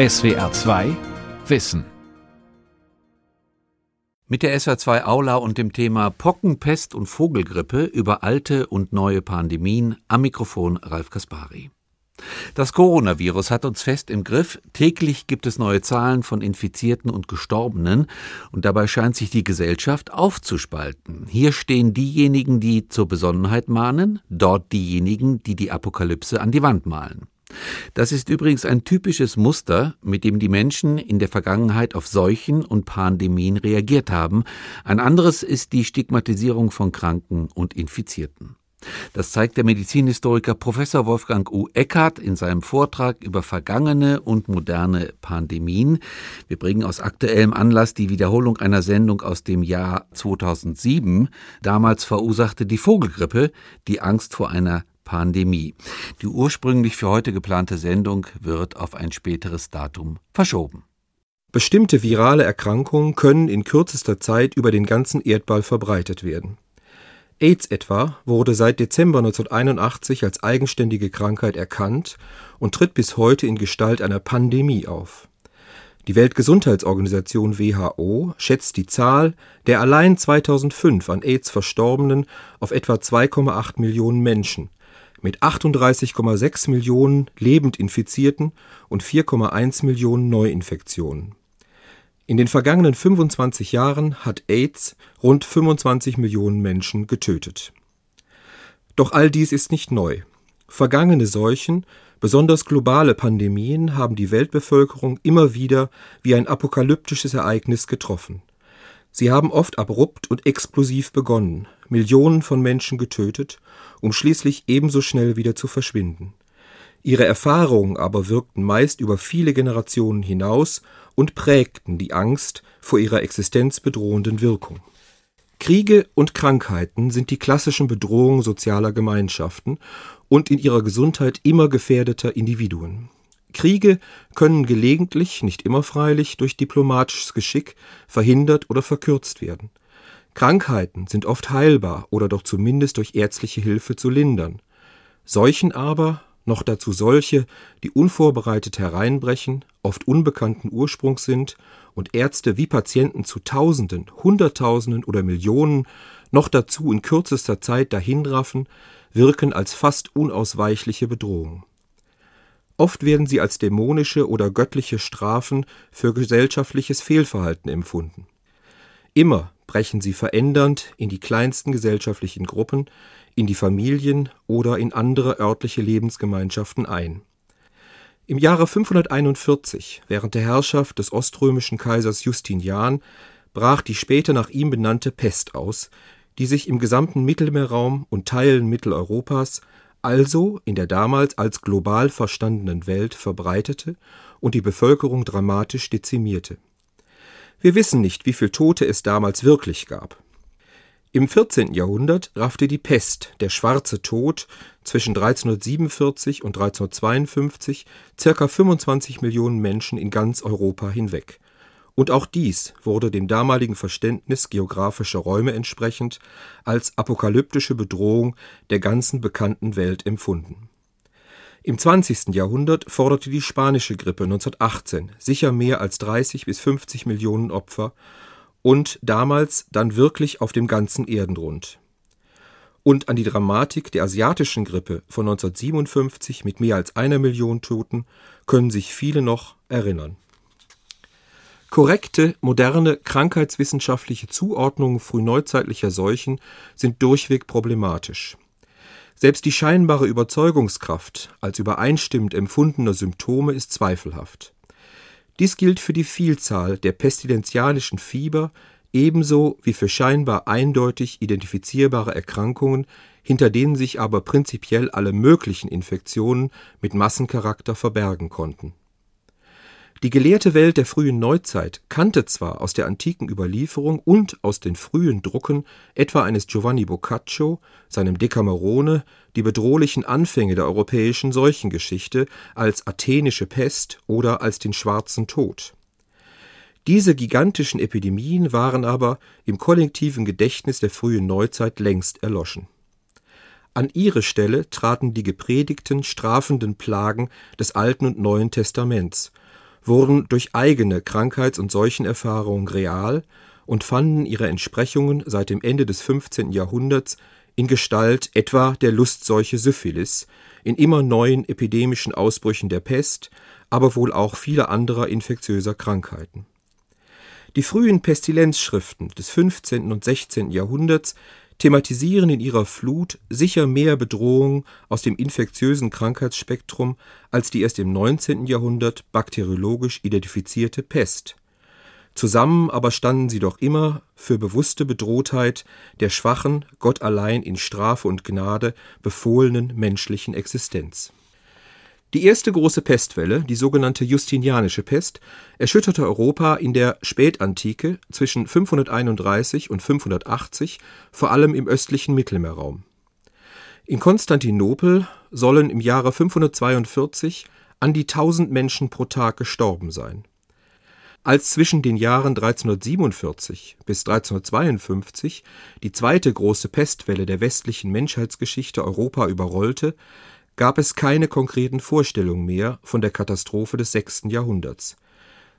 SWR 2 Wissen mit der SWR2 Aula und dem Thema Pocken, Pest und Vogelgrippe über alte und neue Pandemien am Mikrofon Ralf Kaspari. Das Coronavirus hat uns fest im Griff. Täglich gibt es neue Zahlen von Infizierten und Gestorbenen und dabei scheint sich die Gesellschaft aufzuspalten. Hier stehen diejenigen, die zur Besonnenheit mahnen, dort diejenigen, die die Apokalypse an die Wand malen. Das ist übrigens ein typisches Muster, mit dem die Menschen in der Vergangenheit auf Seuchen und Pandemien reagiert haben. Ein anderes ist die Stigmatisierung von Kranken und Infizierten. Das zeigt der Medizinhistoriker Professor Wolfgang U. Eckhardt in seinem Vortrag über vergangene und moderne Pandemien. Wir bringen aus aktuellem Anlass die Wiederholung einer Sendung aus dem Jahr 2007. Damals verursachte die Vogelgrippe die Angst vor einer Pandemie. Die ursprünglich für heute geplante Sendung wird auf ein späteres Datum verschoben. Bestimmte virale Erkrankungen können in kürzester Zeit über den ganzen Erdball verbreitet werden. AIDS etwa wurde seit Dezember 1981 als eigenständige Krankheit erkannt und tritt bis heute in Gestalt einer Pandemie auf. Die Weltgesundheitsorganisation WHO schätzt die Zahl der allein 2005 an AIDS Verstorbenen auf etwa 2,8 Millionen Menschen, mit 38,6 Millionen lebend Infizierten und 4,1 Millionen Neuinfektionen. In den vergangenen 25 Jahren hat AIDS rund 25 Millionen Menschen getötet. Doch all dies ist nicht neu. Vergangene Seuchen, besonders globale Pandemien haben die Weltbevölkerung immer wieder wie ein apokalyptisches Ereignis getroffen. Sie haben oft abrupt und explosiv begonnen, Millionen von Menschen getötet, um schließlich ebenso schnell wieder zu verschwinden. Ihre Erfahrungen aber wirkten meist über viele Generationen hinaus und prägten die Angst vor ihrer existenzbedrohenden Wirkung. Kriege und Krankheiten sind die klassischen Bedrohungen sozialer Gemeinschaften und in ihrer Gesundheit immer gefährdeter Individuen. Kriege können gelegentlich, nicht immer freilich, durch diplomatisches Geschick verhindert oder verkürzt werden. Krankheiten sind oft heilbar oder doch zumindest durch ärztliche Hilfe zu lindern. Seuchen aber, noch dazu solche, die unvorbereitet hereinbrechen, oft unbekannten Ursprungs sind und Ärzte wie Patienten zu Tausenden, Hunderttausenden oder Millionen noch dazu in kürzester Zeit dahinraffen, wirken als fast unausweichliche Bedrohung. Oft werden sie als dämonische oder göttliche Strafen für gesellschaftliches Fehlverhalten empfunden. Immer brechen sie verändernd in die kleinsten gesellschaftlichen Gruppen, in die Familien oder in andere örtliche Lebensgemeinschaften ein. Im Jahre 541, während der Herrschaft des oströmischen Kaisers Justinian, brach die später nach ihm benannte Pest aus, die sich im gesamten Mittelmeerraum und Teilen Mitteleuropas also in der damals als global verstandenen Welt verbreitete und die Bevölkerung dramatisch dezimierte. Wir wissen nicht, wie viel Tote es damals wirklich gab. Im 14. Jahrhundert raffte die Pest, der schwarze Tod, zwischen 1347 und 1352 circa 25 Millionen Menschen in ganz Europa hinweg und auch dies wurde dem damaligen Verständnis geografischer Räume entsprechend als apokalyptische Bedrohung der ganzen bekannten Welt empfunden. Im 20. Jahrhundert forderte die spanische Grippe 1918 sicher mehr als 30 bis 50 Millionen Opfer und damals dann wirklich auf dem ganzen Erdenrund. Und an die Dramatik der asiatischen Grippe von 1957 mit mehr als einer Million Toten können sich viele noch erinnern. Korrekte, moderne, krankheitswissenschaftliche Zuordnungen frühneuzeitlicher Seuchen sind durchweg problematisch. Selbst die scheinbare Überzeugungskraft als übereinstimmend empfundener Symptome ist zweifelhaft. Dies gilt für die Vielzahl der pestilenzialischen Fieber ebenso wie für scheinbar eindeutig identifizierbare Erkrankungen, hinter denen sich aber prinzipiell alle möglichen Infektionen mit Massencharakter verbergen konnten die gelehrte Welt der frühen Neuzeit kannte zwar aus der antiken Überlieferung und aus den frühen Drucken etwa eines Giovanni Boccaccio, seinem Decamerone, die bedrohlichen Anfänge der europäischen Seuchengeschichte als athenische Pest oder als den Schwarzen Tod. Diese gigantischen Epidemien waren aber im kollektiven Gedächtnis der frühen Neuzeit längst erloschen. An ihre Stelle traten die gepredigten strafenden Plagen des Alten und Neuen Testaments wurden durch eigene Krankheits- und Seuchenerfahrungen real und fanden ihre Entsprechungen seit dem Ende des 15. Jahrhunderts in Gestalt etwa der Lustseuche Syphilis, in immer neuen epidemischen Ausbrüchen der Pest, aber wohl auch vieler anderer infektiöser Krankheiten. Die frühen Pestilenzschriften des 15. und 16. Jahrhunderts thematisieren in ihrer Flut sicher mehr Bedrohungen aus dem infektiösen Krankheitsspektrum als die erst im 19. Jahrhundert bakteriologisch identifizierte Pest. Zusammen aber standen sie doch immer für bewusste Bedrohtheit der schwachen, Gott allein in Strafe und Gnade befohlenen menschlichen Existenz die erste große Pestwelle, die sogenannte Justinianische Pest, erschütterte Europa in der Spätantike zwischen 531 und 580, vor allem im östlichen Mittelmeerraum. In Konstantinopel sollen im Jahre 542 an die 1000 Menschen pro Tag gestorben sein. Als zwischen den Jahren 1347 bis 1352 die zweite große Pestwelle der westlichen Menschheitsgeschichte Europa überrollte, gab es keine konkreten Vorstellungen mehr von der Katastrophe des sechsten Jahrhunderts.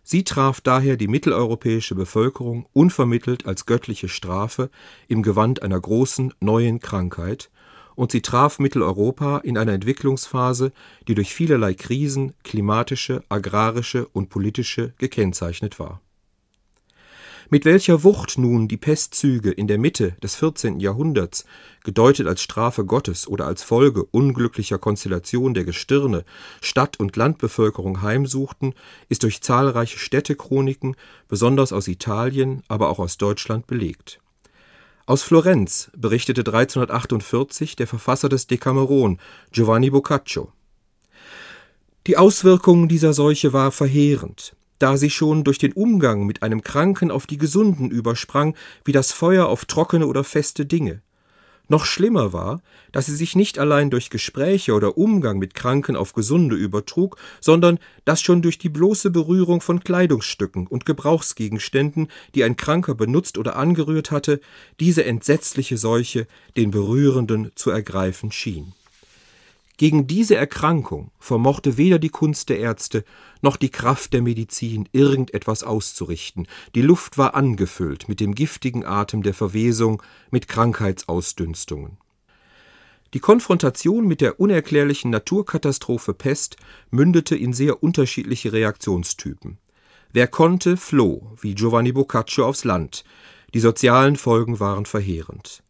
Sie traf daher die mitteleuropäische Bevölkerung unvermittelt als göttliche Strafe im Gewand einer großen neuen Krankheit, und sie traf Mitteleuropa in einer Entwicklungsphase, die durch vielerlei Krisen, klimatische, agrarische und politische gekennzeichnet war mit welcher Wucht nun die Pestzüge in der Mitte des 14. Jahrhunderts, gedeutet als Strafe Gottes oder als Folge unglücklicher Konstellation der Gestirne, Stadt- und Landbevölkerung heimsuchten, ist durch zahlreiche Städtechroniken, besonders aus Italien, aber auch aus Deutschland belegt. Aus Florenz berichtete 1348 der Verfasser des Decameron, Giovanni Boccaccio. Die Auswirkung dieser Seuche war verheerend da sie schon durch den Umgang mit einem Kranken auf die Gesunden übersprang, wie das Feuer auf trockene oder feste Dinge. Noch schlimmer war, dass sie sich nicht allein durch Gespräche oder Umgang mit Kranken auf Gesunde übertrug, sondern dass schon durch die bloße Berührung von Kleidungsstücken und Gebrauchsgegenständen, die ein Kranker benutzt oder angerührt hatte, diese entsetzliche Seuche den Berührenden zu ergreifen schien. Gegen diese Erkrankung vermochte weder die Kunst der Ärzte noch die Kraft der Medizin irgendetwas auszurichten. Die Luft war angefüllt mit dem giftigen Atem der Verwesung, mit Krankheitsausdünstungen. Die Konfrontation mit der unerklärlichen Naturkatastrophe Pest mündete in sehr unterschiedliche Reaktionstypen. Wer konnte, floh, wie Giovanni Boccaccio aufs Land. Die sozialen Folgen waren verheerend.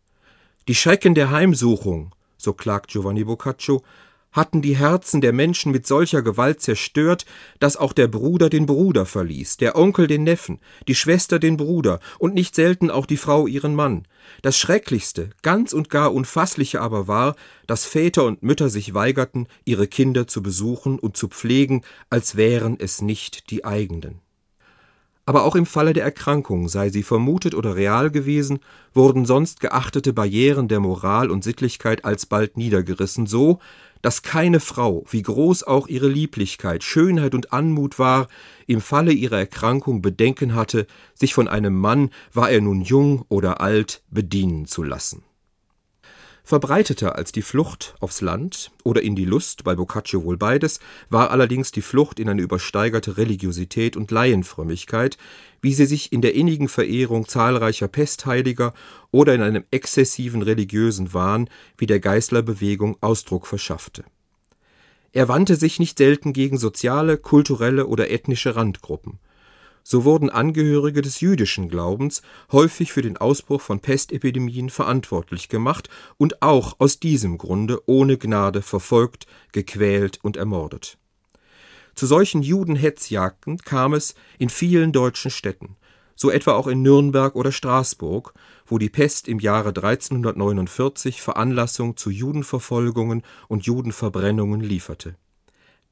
Die Schrecken der Heimsuchung, so klagt Giovanni Boccaccio, hatten die Herzen der Menschen mit solcher Gewalt zerstört, dass auch der Bruder den Bruder verließ, der Onkel den Neffen, die Schwester den Bruder und nicht selten auch die Frau ihren Mann. Das Schrecklichste, ganz und gar Unfassliche aber war, dass Väter und Mütter sich weigerten, ihre Kinder zu besuchen und zu pflegen, als wären es nicht die eigenen. Aber auch im Falle der Erkrankung, sei sie vermutet oder real gewesen, wurden sonst geachtete Barrieren der Moral und Sittlichkeit alsbald niedergerissen, so, dass keine Frau, wie groß auch ihre Lieblichkeit, Schönheit und Anmut war, im Falle ihrer Erkrankung Bedenken hatte, sich von einem Mann, war er nun jung oder alt, bedienen zu lassen. Verbreiteter als die Flucht aufs Land oder in die Lust, bei Boccaccio wohl beides, war allerdings die Flucht in eine übersteigerte Religiosität und Laienfrömmigkeit, wie sie sich in der innigen Verehrung zahlreicher Pestheiliger oder in einem exzessiven religiösen Wahn wie der Geißlerbewegung Ausdruck verschaffte. Er wandte sich nicht selten gegen soziale, kulturelle oder ethnische Randgruppen so wurden Angehörige des jüdischen Glaubens häufig für den Ausbruch von Pestepidemien verantwortlich gemacht und auch aus diesem Grunde ohne Gnade verfolgt, gequält und ermordet. Zu solchen Judenhetzjagden kam es in vielen deutschen Städten, so etwa auch in Nürnberg oder Straßburg, wo die Pest im Jahre 1349 Veranlassung zu Judenverfolgungen und Judenverbrennungen lieferte.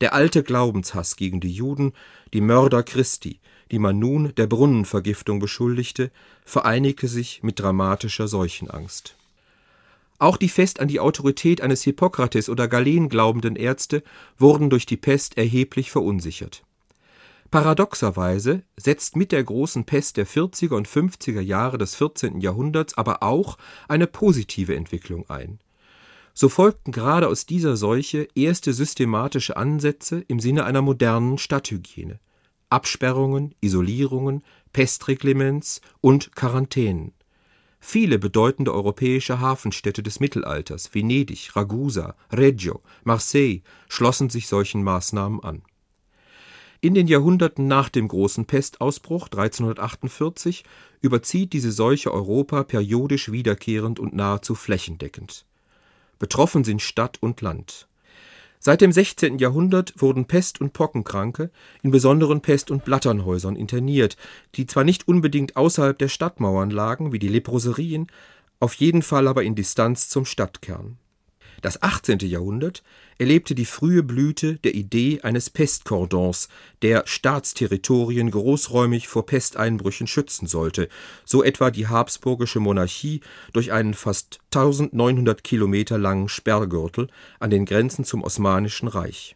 Der alte Glaubenshass gegen die Juden, die Mörder Christi, die man nun der Brunnenvergiftung beschuldigte, vereinigte sich mit dramatischer Seuchenangst. Auch die fest an die Autorität eines Hippokrates oder Galen glaubenden Ärzte wurden durch die Pest erheblich verunsichert. Paradoxerweise setzt mit der großen Pest der 40er und 50er Jahre des 14. Jahrhunderts aber auch eine positive Entwicklung ein. So folgten gerade aus dieser Seuche erste systematische Ansätze im Sinne einer modernen Stadthygiene. Absperrungen, Isolierungen, Pestreglements und Quarantänen. Viele bedeutende europäische Hafenstädte des Mittelalters, Venedig, Ragusa, Reggio, Marseille, schlossen sich solchen Maßnahmen an. In den Jahrhunderten nach dem großen Pestausbruch 1348 überzieht diese Seuche Europa periodisch wiederkehrend und nahezu flächendeckend. Betroffen sind Stadt und Land. Seit dem 16. Jahrhundert wurden Pest- und Pockenkranke in besonderen Pest- und Blatternhäusern interniert, die zwar nicht unbedingt außerhalb der Stadtmauern lagen, wie die Leproserien, auf jeden Fall aber in Distanz zum Stadtkern das 18. Jahrhundert erlebte die frühe Blüte der Idee eines Pestkordons, der Staatsterritorien großräumig vor Pesteinbrüchen schützen sollte, so etwa die habsburgische Monarchie durch einen fast 1900 Kilometer langen Sperrgürtel an den Grenzen zum Osmanischen Reich.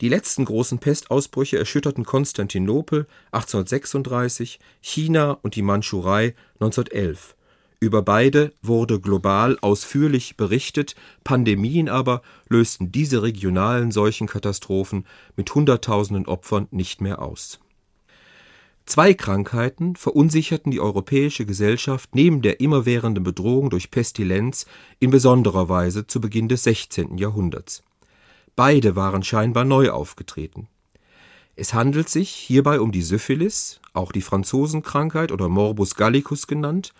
Die letzten großen Pestausbrüche erschütterten Konstantinopel 1836, China und die Mandschurei 1911 über beide wurde global ausführlich berichtet, Pandemien aber lösten diese regionalen Seuchenkatastrophen mit Hunderttausenden Opfern nicht mehr aus. Zwei Krankheiten verunsicherten die europäische Gesellschaft neben der immerwährenden Bedrohung durch Pestilenz in besonderer Weise zu Beginn des 16. Jahrhunderts. Beide waren scheinbar neu aufgetreten. Es handelt sich hierbei um die Syphilis, auch die Franzosenkrankheit oder Morbus gallicus genannt,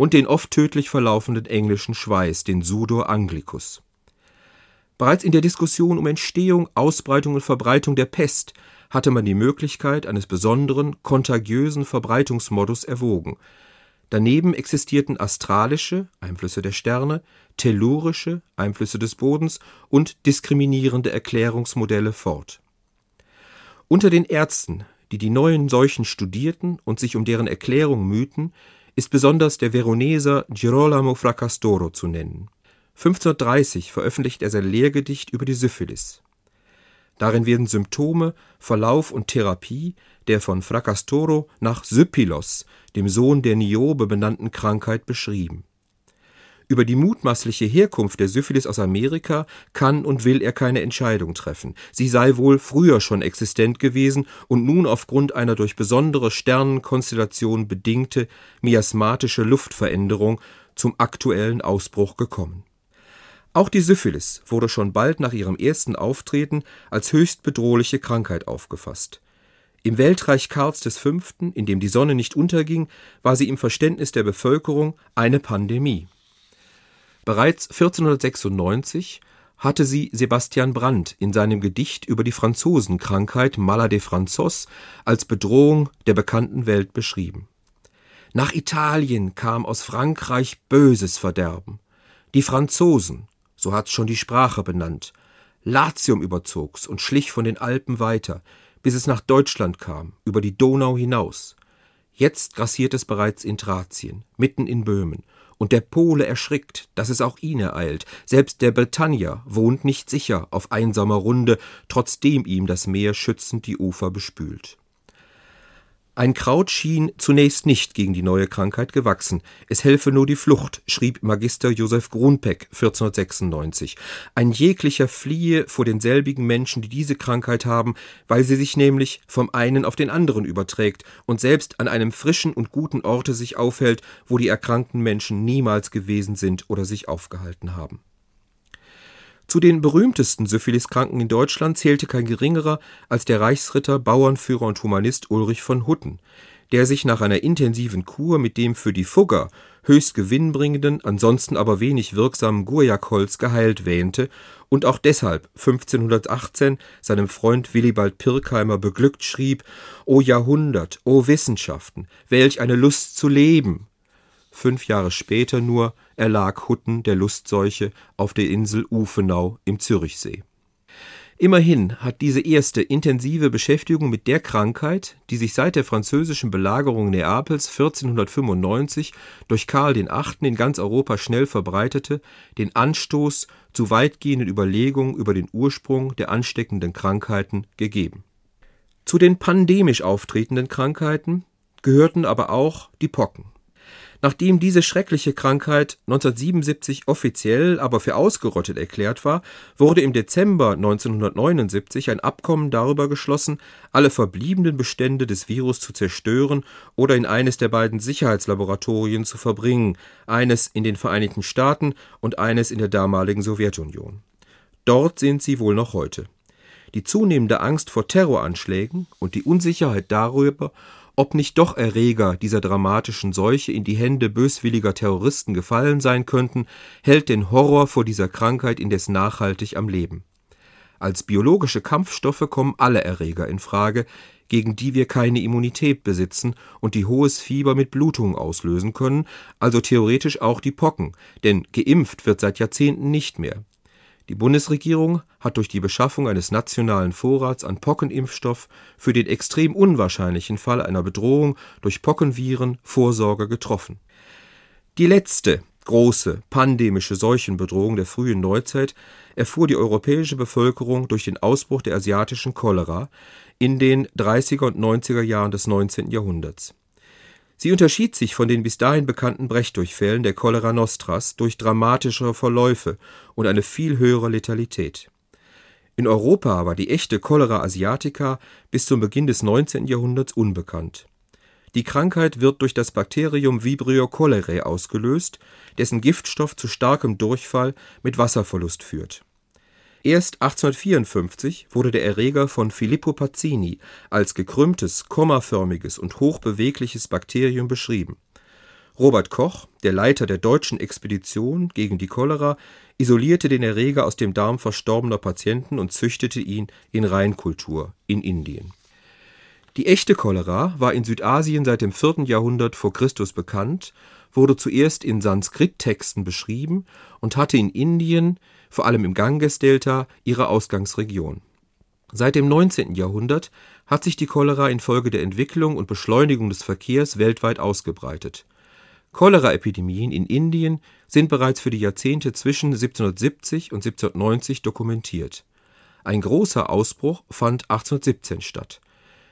und den oft tödlich verlaufenden englischen Schweiß, den Sudor anglicus. Bereits in der Diskussion um Entstehung, Ausbreitung und Verbreitung der Pest hatte man die Möglichkeit eines besonderen, kontagiösen Verbreitungsmodus erwogen. Daneben existierten astralische Einflüsse der Sterne, tellurische Einflüsse des Bodens und diskriminierende Erklärungsmodelle fort. Unter den Ärzten, die die neuen Seuchen studierten und sich um deren Erklärung mühten, ist besonders der Veroneser Girolamo Fracastoro zu nennen. 1530 veröffentlicht er sein Lehrgedicht über die Syphilis. Darin werden Symptome, Verlauf und Therapie der von Fracastoro nach Syphilos, dem Sohn der Niobe benannten Krankheit beschrieben über die mutmaßliche Herkunft der Syphilis aus Amerika kann und will er keine Entscheidung treffen. Sie sei wohl früher schon existent gewesen und nun aufgrund einer durch besondere Sternenkonstellation bedingte miasmatische Luftveränderung zum aktuellen Ausbruch gekommen. Auch die Syphilis wurde schon bald nach ihrem ersten Auftreten als höchst bedrohliche Krankheit aufgefasst. Im Weltreich Karls V., in dem die Sonne nicht unterging, war sie im Verständnis der Bevölkerung eine Pandemie. Bereits 1496 hatte sie Sebastian Brandt in seinem Gedicht über die Franzosenkrankheit Malade Franzos als Bedrohung der bekannten Welt beschrieben. Nach Italien kam aus Frankreich böses Verderben. Die Franzosen, so hat's schon die Sprache benannt, Latium überzog's und schlich von den Alpen weiter, bis es nach Deutschland kam, über die Donau hinaus. Jetzt grassiert es bereits in Thrazien, mitten in Böhmen, und der Pole erschrickt, dass es auch ihn ereilt. Selbst der Britannier wohnt nicht sicher auf einsamer Runde, trotzdem ihm das Meer schützend die Ufer bespült. Ein Kraut schien zunächst nicht gegen die neue Krankheit gewachsen. Es helfe nur die Flucht, schrieb Magister Josef Grunpeck 1496. Ein jeglicher fliehe vor denselbigen Menschen, die diese Krankheit haben, weil sie sich nämlich vom einen auf den anderen überträgt und selbst an einem frischen und guten Orte sich aufhält, wo die erkrankten Menschen niemals gewesen sind oder sich aufgehalten haben. Zu den berühmtesten Syphiliskranken in Deutschland zählte kein geringerer als der Reichsritter, Bauernführer und Humanist Ulrich von Hutten, der sich nach einer intensiven Kur mit dem für die Fugger höchst gewinnbringenden, ansonsten aber wenig wirksamen Guajacholz geheilt wähnte und auch deshalb 1518 seinem Freund Willibald Pirkheimer beglückt schrieb: O Jahrhundert, o Wissenschaften, welch eine Lust zu leben! Fünf Jahre später nur erlag Hutten der Lustseuche auf der Insel Ufenau im Zürichsee. Immerhin hat diese erste intensive Beschäftigung mit der Krankheit, die sich seit der französischen Belagerung Neapels 1495 durch Karl VIII. in ganz Europa schnell verbreitete, den Anstoß zu weitgehenden Überlegungen über den Ursprung der ansteckenden Krankheiten gegeben. Zu den pandemisch auftretenden Krankheiten gehörten aber auch die Pocken. Nachdem diese schreckliche Krankheit 1977 offiziell aber für ausgerottet erklärt war, wurde im Dezember 1979 ein Abkommen darüber geschlossen, alle verbliebenen Bestände des Virus zu zerstören oder in eines der beiden Sicherheitslaboratorien zu verbringen, eines in den Vereinigten Staaten und eines in der damaligen Sowjetunion. Dort sind sie wohl noch heute. Die zunehmende Angst vor Terroranschlägen und die Unsicherheit darüber, ob nicht doch Erreger dieser dramatischen Seuche in die Hände böswilliger Terroristen gefallen sein könnten, hält den Horror vor dieser Krankheit indes nachhaltig am Leben. Als biologische Kampfstoffe kommen alle Erreger in Frage, gegen die wir keine Immunität besitzen und die hohes Fieber mit Blutungen auslösen können, also theoretisch auch die Pocken, denn geimpft wird seit Jahrzehnten nicht mehr. Die Bundesregierung hat durch die Beschaffung eines nationalen Vorrats an Pockenimpfstoff für den extrem unwahrscheinlichen Fall einer Bedrohung durch Pockenviren Vorsorge getroffen. Die letzte große pandemische Seuchenbedrohung der frühen Neuzeit erfuhr die europäische Bevölkerung durch den Ausbruch der asiatischen Cholera in den 30er und 90er Jahren des 19. Jahrhunderts Sie unterschied sich von den bis dahin bekannten Brechdurchfällen der Cholera Nostras durch dramatischere Verläufe und eine viel höhere Letalität. In Europa war die echte Cholera asiatica bis zum Beginn des 19. Jahrhunderts unbekannt. Die Krankheit wird durch das Bakterium Vibrio cholerae ausgelöst, dessen Giftstoff zu starkem Durchfall mit Wasserverlust führt Erst 1854 wurde der Erreger von Filippo Pazzini als gekrümmtes, kommaförmiges und hochbewegliches Bakterium beschrieben. Robert Koch, der Leiter der deutschen Expedition gegen die Cholera, isolierte den Erreger aus dem Darm verstorbener Patienten und züchtete ihn in Reinkultur in Indien. Die echte Cholera war in Südasien seit dem 4. Jahrhundert vor Christus bekannt, wurde zuerst in Sanskrit-Texten beschrieben und hatte in Indien vor allem im Gangesdelta, ihre Ausgangsregion. Seit dem 19. Jahrhundert hat sich die Cholera infolge der Entwicklung und Beschleunigung des Verkehrs weltweit ausgebreitet. Choleraepidemien in Indien sind bereits für die Jahrzehnte zwischen 1770 und 1790 dokumentiert. Ein großer Ausbruch fand 1817 statt.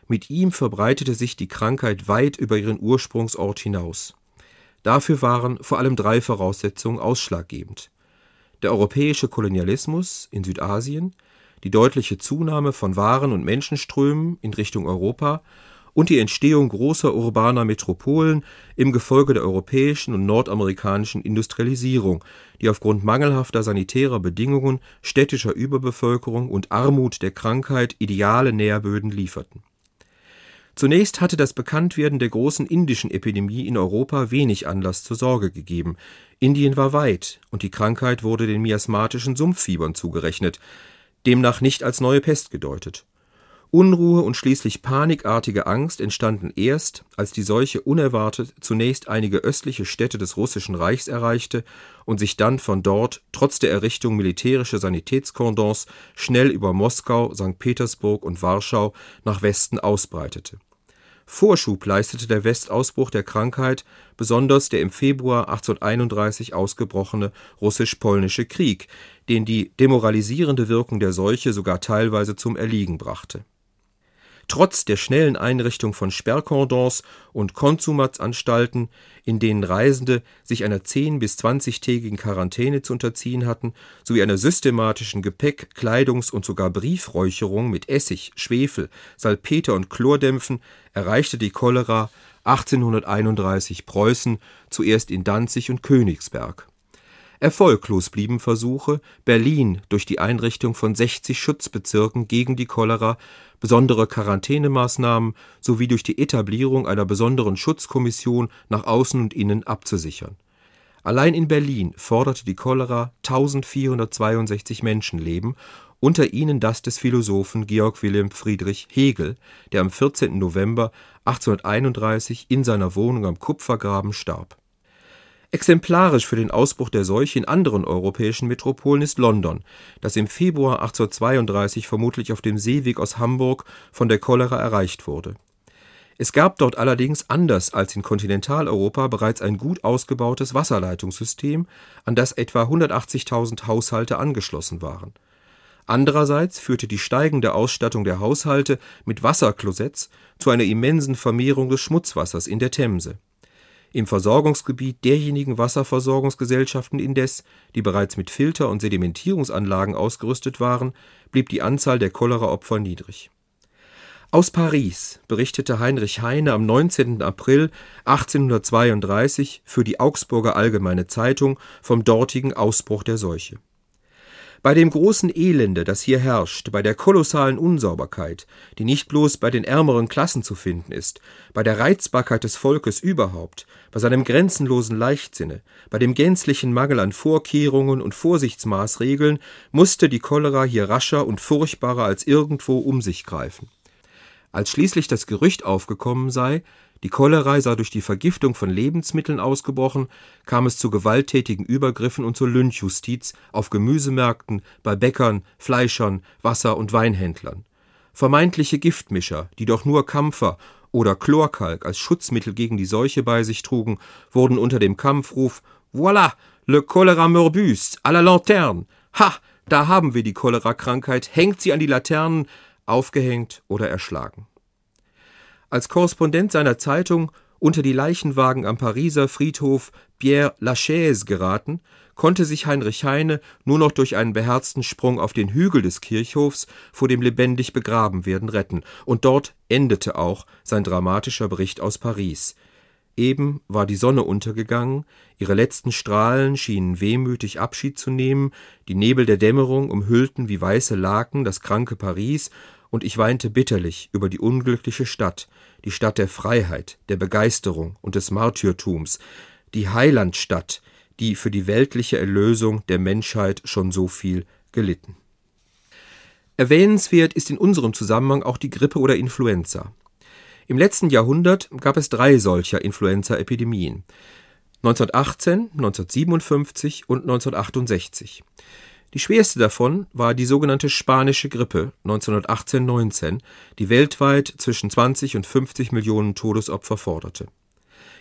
Mit ihm verbreitete sich die Krankheit weit über ihren Ursprungsort hinaus. Dafür waren vor allem drei Voraussetzungen ausschlaggebend der europäische Kolonialismus in Südasien, die deutliche Zunahme von Waren und Menschenströmen in Richtung Europa und die Entstehung großer urbaner Metropolen im Gefolge der europäischen und nordamerikanischen Industrialisierung, die aufgrund mangelhafter sanitärer Bedingungen, städtischer Überbevölkerung und Armut der Krankheit ideale Nährböden lieferten Zunächst hatte das Bekanntwerden der großen indischen Epidemie in Europa wenig Anlass zur Sorge gegeben. Indien war weit, und die Krankheit wurde den miasmatischen Sumpffiebern zugerechnet, demnach nicht als neue Pest gedeutet Unruhe und schließlich panikartige Angst entstanden erst, als die Seuche unerwartet zunächst einige östliche Städte des Russischen Reichs erreichte und sich dann von dort trotz der Errichtung militärischer Sanitätskordons schnell über Moskau, St. Petersburg und Warschau nach Westen ausbreitete. Vorschub leistete der Westausbruch der Krankheit, besonders der im Februar 1831 ausgebrochene Russisch-Polnische Krieg, den die demoralisierende Wirkung der Seuche sogar teilweise zum Erliegen brachte Trotz der schnellen Einrichtung von Sperrkordons und Konsumatsanstalten, in denen Reisende sich einer zehn bis zwanzigtägigen Quarantäne zu unterziehen hatten, sowie einer systematischen Gepäck Kleidungs und sogar Briefräucherung mit Essig, Schwefel, Salpeter und Chlordämpfen erreichte die Cholera 1831 Preußen, zuerst in Danzig und Königsberg Erfolglos blieben Versuche, Berlin durch die Einrichtung von 60 Schutzbezirken gegen die Cholera, besondere Quarantänemaßnahmen sowie durch die Etablierung einer besonderen Schutzkommission nach außen und innen abzusichern. Allein in Berlin forderte die Cholera 1462 Menschenleben, unter ihnen das des Philosophen Georg Wilhelm Friedrich Hegel, der am 14. November 1831 in seiner Wohnung am Kupfergraben starb Exemplarisch für den Ausbruch der Seuche in anderen europäischen Metropolen ist London, das im Februar 1832 vermutlich auf dem Seeweg aus Hamburg von der Cholera erreicht wurde. Es gab dort allerdings anders als in Kontinentaleuropa bereits ein gut ausgebautes Wasserleitungssystem, an das etwa 180.000 Haushalte angeschlossen waren. Andererseits führte die steigende Ausstattung der Haushalte mit Wasserklosetts zu einer immensen Vermehrung des Schmutzwassers in der Themse Im Versorgungsgebiet derjenigen Wasserversorgungsgesellschaften indes, die bereits mit Filter und Sedimentierungsanlagen ausgerüstet waren, blieb die Anzahl der Choleraopfer niedrig. Aus Paris berichtete Heinrich Heine am 19. April 1832 für die Augsburger Allgemeine Zeitung vom dortigen Ausbruch der Seuche bei dem großen Elende, das hier herrscht, bei der kolossalen Unsauberkeit, die nicht bloß bei den ärmeren Klassen zu finden ist, bei der Reizbarkeit des Volkes überhaupt, bei seinem grenzenlosen Leichtsinne, bei dem gänzlichen Mangel an Vorkehrungen und Vorsichtsmaßregeln, musste die Cholera hier rascher und furchtbarer als irgendwo um sich greifen. Als schließlich das Gerücht aufgekommen sei, die Cholera sei durch die Vergiftung von Lebensmitteln ausgebrochen, kam es zu gewalttätigen Übergriffen und zur Lynchjustiz auf Gemüsemärkten, bei Bäckern, Fleischern, Wasser- und Weinhändlern. Vermeintliche Giftmischer, die doch nur Kampfer oder Chlorkalk als Schutzmittel gegen die Seuche bei sich trugen, wurden unter dem Kampfruf Voilà, le choléra morbus, à la lanterne. Ha, da haben wir die Cholera-Krankheit, hängt sie an die Laternen, aufgehängt oder erschlagen. Als Korrespondent seiner Zeitung unter die Leichenwagen am Pariser Friedhof Pierre Lachaise geraten, konnte sich Heinrich Heine nur noch durch einen beherzten Sprung auf den Hügel des Kirchhofs vor dem lebendig begraben werden retten, und dort endete auch sein dramatischer Bericht aus Paris. Eben war die Sonne untergegangen, ihre letzten Strahlen schienen wehmütig Abschied zu nehmen, die Nebel der Dämmerung umhüllten wie weiße Laken das kranke Paris, und ich weinte bitterlich über die unglückliche Stadt, die Stadt der Freiheit, der Begeisterung und des Martyrtums, die Heilandstadt, die für die weltliche Erlösung der Menschheit schon so viel gelitten. Erwähnenswert ist in unserem Zusammenhang auch die Grippe oder Influenza. Im letzten Jahrhundert gab es drei solcher Influenza-Epidemien. 1918, 1957 und 1968. Die schwerste davon war die sogenannte Spanische Grippe 1918-19, die weltweit zwischen 20 und 50 Millionen Todesopfer forderte.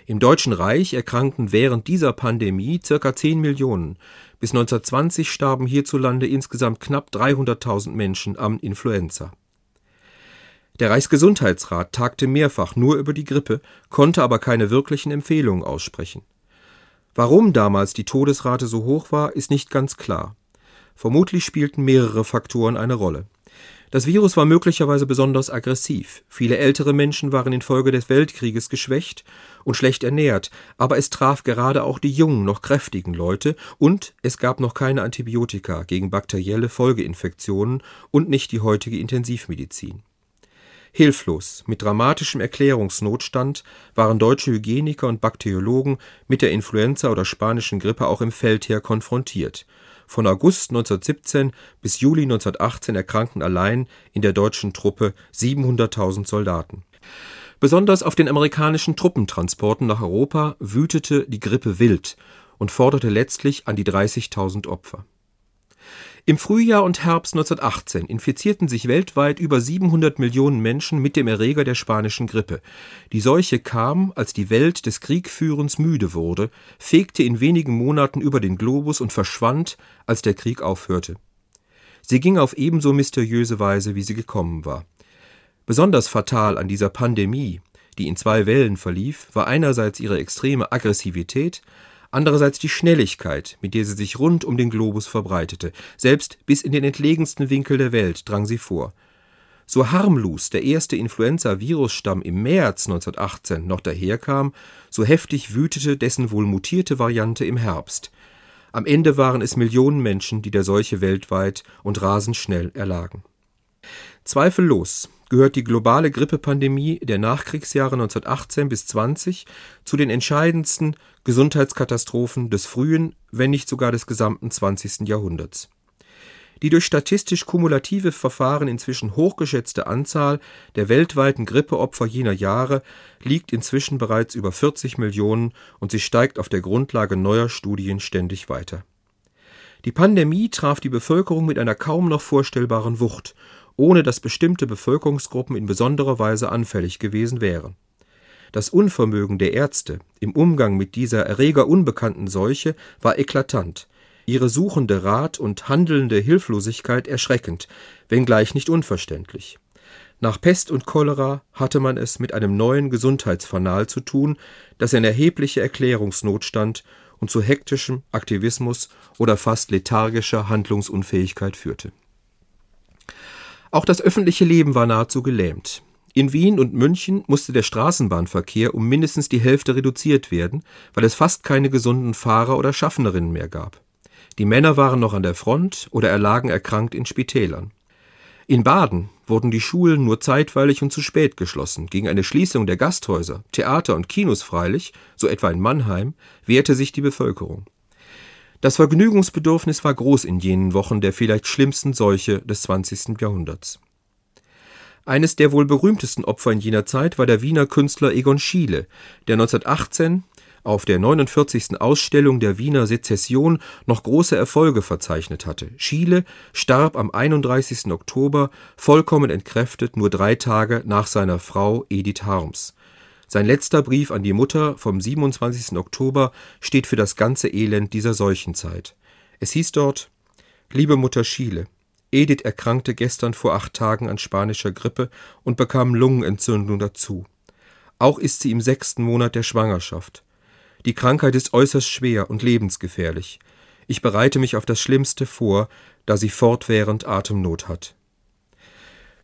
Im Deutschen Reich erkrankten während dieser Pandemie circa 10 Millionen. Bis 1920 starben hierzulande insgesamt knapp 300.000 Menschen am Influenza. Der Reichsgesundheitsrat tagte mehrfach nur über die Grippe, konnte aber keine wirklichen Empfehlungen aussprechen. Warum damals die Todesrate so hoch war, ist nicht ganz klar. Vermutlich spielten mehrere Faktoren eine Rolle. Das Virus war möglicherweise besonders aggressiv. Viele ältere Menschen waren infolge des Weltkrieges geschwächt und schlecht ernährt, aber es traf gerade auch die jungen, noch kräftigen Leute und es gab noch keine Antibiotika gegen bakterielle Folgeinfektionen und nicht die heutige Intensivmedizin. Hilflos, mit dramatischem Erklärungsnotstand waren deutsche Hygieniker und Bakteriologen mit der Influenza oder spanischen Grippe auch im Feldheer konfrontiert von August 1917 bis Juli 1918 erkrankten allein in der deutschen Truppe 700.000 Soldaten. Besonders auf den amerikanischen Truppentransporten nach Europa wütete die Grippe wild und forderte letztlich an die 30.000 Opfer im Frühjahr und Herbst 1918 infizierten sich weltweit über 700 Millionen Menschen mit dem Erreger der spanischen Grippe. Die Seuche kam, als die Welt des Kriegführens müde wurde, fegte in wenigen Monaten über den Globus und verschwand, als der Krieg aufhörte. Sie ging auf ebenso mysteriöse Weise, wie sie gekommen war. Besonders fatal an dieser Pandemie, die in zwei Wellen verlief, war einerseits ihre extreme Aggressivität, andererseits die Schnelligkeit, mit der sie sich rund um den Globus verbreitete, selbst bis in den entlegensten Winkel der Welt drang sie vor. So harmlos der erste Influenza-Virusstamm im März 1918 noch daherkam, so heftig wütete dessen wohl mutierte Variante im Herbst. Am Ende waren es Millionen Menschen, die der Seuche weltweit und rasend schnell erlagen. Zweifellos gehört die globale Grippepandemie der Nachkriegsjahre 1918 bis 20 zu den entscheidendsten Gesundheitskatastrophen des frühen, wenn nicht sogar des gesamten 20. Jahrhunderts. Die durch statistisch kumulative Verfahren inzwischen hochgeschätzte Anzahl der weltweiten Grippeopfer jener Jahre liegt inzwischen bereits über 40 Millionen und sie steigt auf der Grundlage neuer Studien ständig weiter. Die Pandemie traf die Bevölkerung mit einer kaum noch vorstellbaren Wucht ohne dass bestimmte Bevölkerungsgruppen in besonderer Weise anfällig gewesen wären. Das Unvermögen der Ärzte im Umgang mit dieser erregerunbekannten Seuche war eklatant, ihre suchende Rat und handelnde Hilflosigkeit erschreckend, wenngleich nicht unverständlich. Nach Pest und Cholera hatte man es mit einem neuen Gesundheitsfanal zu tun, das in erhebliche Erklärungsnotstand und zu hektischem Aktivismus oder fast lethargischer Handlungsunfähigkeit führte. Auch das öffentliche Leben war nahezu gelähmt. In Wien und München musste der Straßenbahnverkehr um mindestens die Hälfte reduziert werden, weil es fast keine gesunden Fahrer oder Schaffnerinnen mehr gab. Die Männer waren noch an der Front oder erlagen erkrankt in Spitälern. In Baden wurden die Schulen nur zeitweilig und zu spät geschlossen. Gegen eine Schließung der Gasthäuser, Theater und Kinos freilich, so etwa in Mannheim, wehrte sich die Bevölkerung. Das Vergnügungsbedürfnis war groß in jenen Wochen der vielleicht schlimmsten Seuche des 20. Jahrhunderts. Eines der wohl berühmtesten Opfer in jener Zeit war der Wiener Künstler Egon Schiele, der 1918 auf der 49. Ausstellung der Wiener Sezession noch große Erfolge verzeichnet hatte. Schiele starb am 31. Oktober vollkommen entkräftet nur drei Tage nach seiner Frau Edith Harms. Sein letzter Brief an die Mutter vom 27. Oktober steht für das ganze Elend dieser Seuchenzeit. Es hieß dort Liebe Mutter Schiele, Edith erkrankte gestern vor acht Tagen an spanischer Grippe und bekam Lungenentzündung dazu. Auch ist sie im sechsten Monat der Schwangerschaft. Die Krankheit ist äußerst schwer und lebensgefährlich. Ich bereite mich auf das Schlimmste vor, da sie fortwährend Atemnot hat.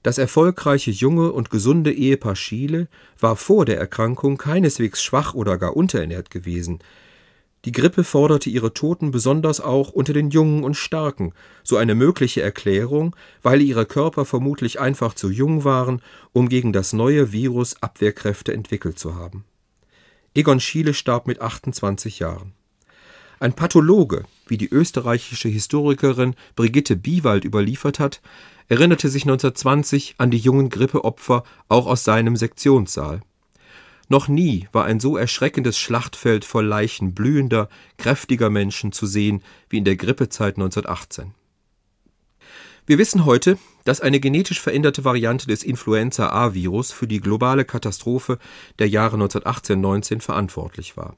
Das erfolgreiche junge und gesunde Ehepaar Schiele war vor der Erkrankung keineswegs schwach oder gar unterernährt gewesen. Die Grippe forderte ihre Toten besonders auch unter den Jungen und Starken, so eine mögliche Erklärung, weil ihre Körper vermutlich einfach zu jung waren, um gegen das neue Virus Abwehrkräfte entwickelt zu haben. Egon Schiele starb mit 28 Jahren. Ein Pathologe, wie die österreichische Historikerin Brigitte Biewald überliefert hat, erinnerte sich 1920 an die jungen Grippeopfer auch aus seinem Sektionssaal. Noch nie war ein so erschreckendes Schlachtfeld voll Leichen blühender, kräftiger Menschen zu sehen wie in der Grippezeit 1918. Wir wissen heute, dass eine genetisch veränderte Variante des Influenza-A-Virus für die globale Katastrophe der Jahre 1918-19 verantwortlich war.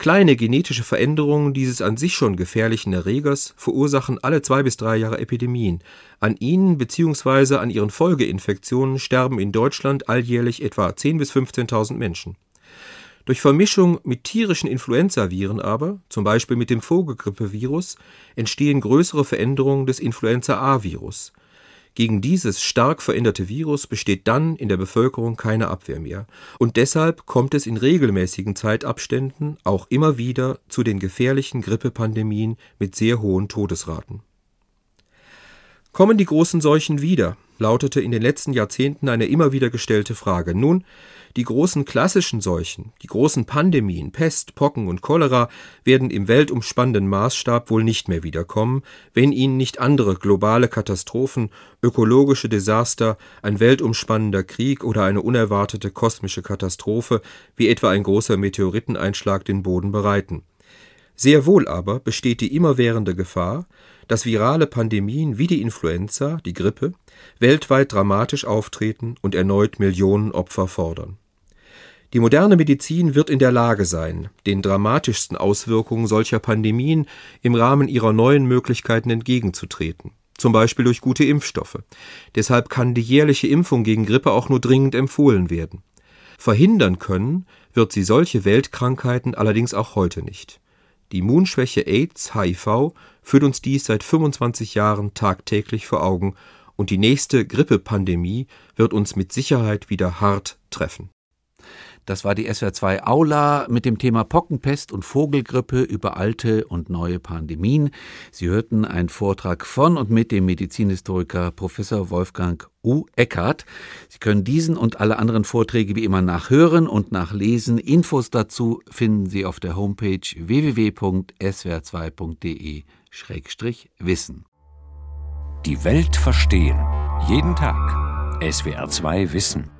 Kleine genetische Veränderungen dieses an sich schon gefährlichen Erregers verursachen alle zwei bis drei Jahre Epidemien. An ihnen bzw. an ihren Folgeinfektionen sterben in Deutschland alljährlich etwa 10.000 bis 15.000 Menschen. Durch Vermischung mit tierischen Influenzaviren aber, zum Beispiel mit dem Vogelgrippevirus, entstehen größere Veränderungen des Influenza-A-Virus. Gegen dieses stark veränderte Virus besteht dann in der Bevölkerung keine Abwehr mehr, und deshalb kommt es in regelmäßigen Zeitabständen auch immer wieder zu den gefährlichen Grippepandemien mit sehr hohen Todesraten. Kommen die großen Seuchen wieder, lautete in den letzten Jahrzehnten eine immer wieder gestellte Frage. Nun, die großen klassischen Seuchen, die großen Pandemien, Pest, Pocken und Cholera werden im weltumspannenden Maßstab wohl nicht mehr wiederkommen, wenn ihnen nicht andere globale Katastrophen, ökologische Desaster, ein weltumspannender Krieg oder eine unerwartete kosmische Katastrophe wie etwa ein großer Meteoriteneinschlag den Boden bereiten. Sehr wohl aber besteht die immerwährende Gefahr, dass virale Pandemien wie die Influenza, die Grippe, weltweit dramatisch auftreten und erneut Millionen Opfer fordern. Die moderne Medizin wird in der Lage sein, den dramatischsten Auswirkungen solcher Pandemien im Rahmen ihrer neuen Möglichkeiten entgegenzutreten, zum Beispiel durch gute Impfstoffe. Deshalb kann die jährliche Impfung gegen Grippe auch nur dringend empfohlen werden. Verhindern können wird sie solche Weltkrankheiten allerdings auch heute nicht. Die Immunschwäche AIDS, HIV führt uns dies seit 25 Jahren tagtäglich vor Augen und die nächste Grippepandemie wird uns mit Sicherheit wieder hart treffen. Das war die SWR2 Aula mit dem Thema Pockenpest und Vogelgrippe über alte und neue Pandemien. Sie hörten einen Vortrag von und mit dem Medizinhistoriker Professor Wolfgang U. Eckert. Sie können diesen und alle anderen Vorträge wie immer nachhören und nachlesen. Infos dazu finden Sie auf der Homepage www.swr2.de-wissen. Die Welt verstehen. Jeden Tag. SWR2 Wissen.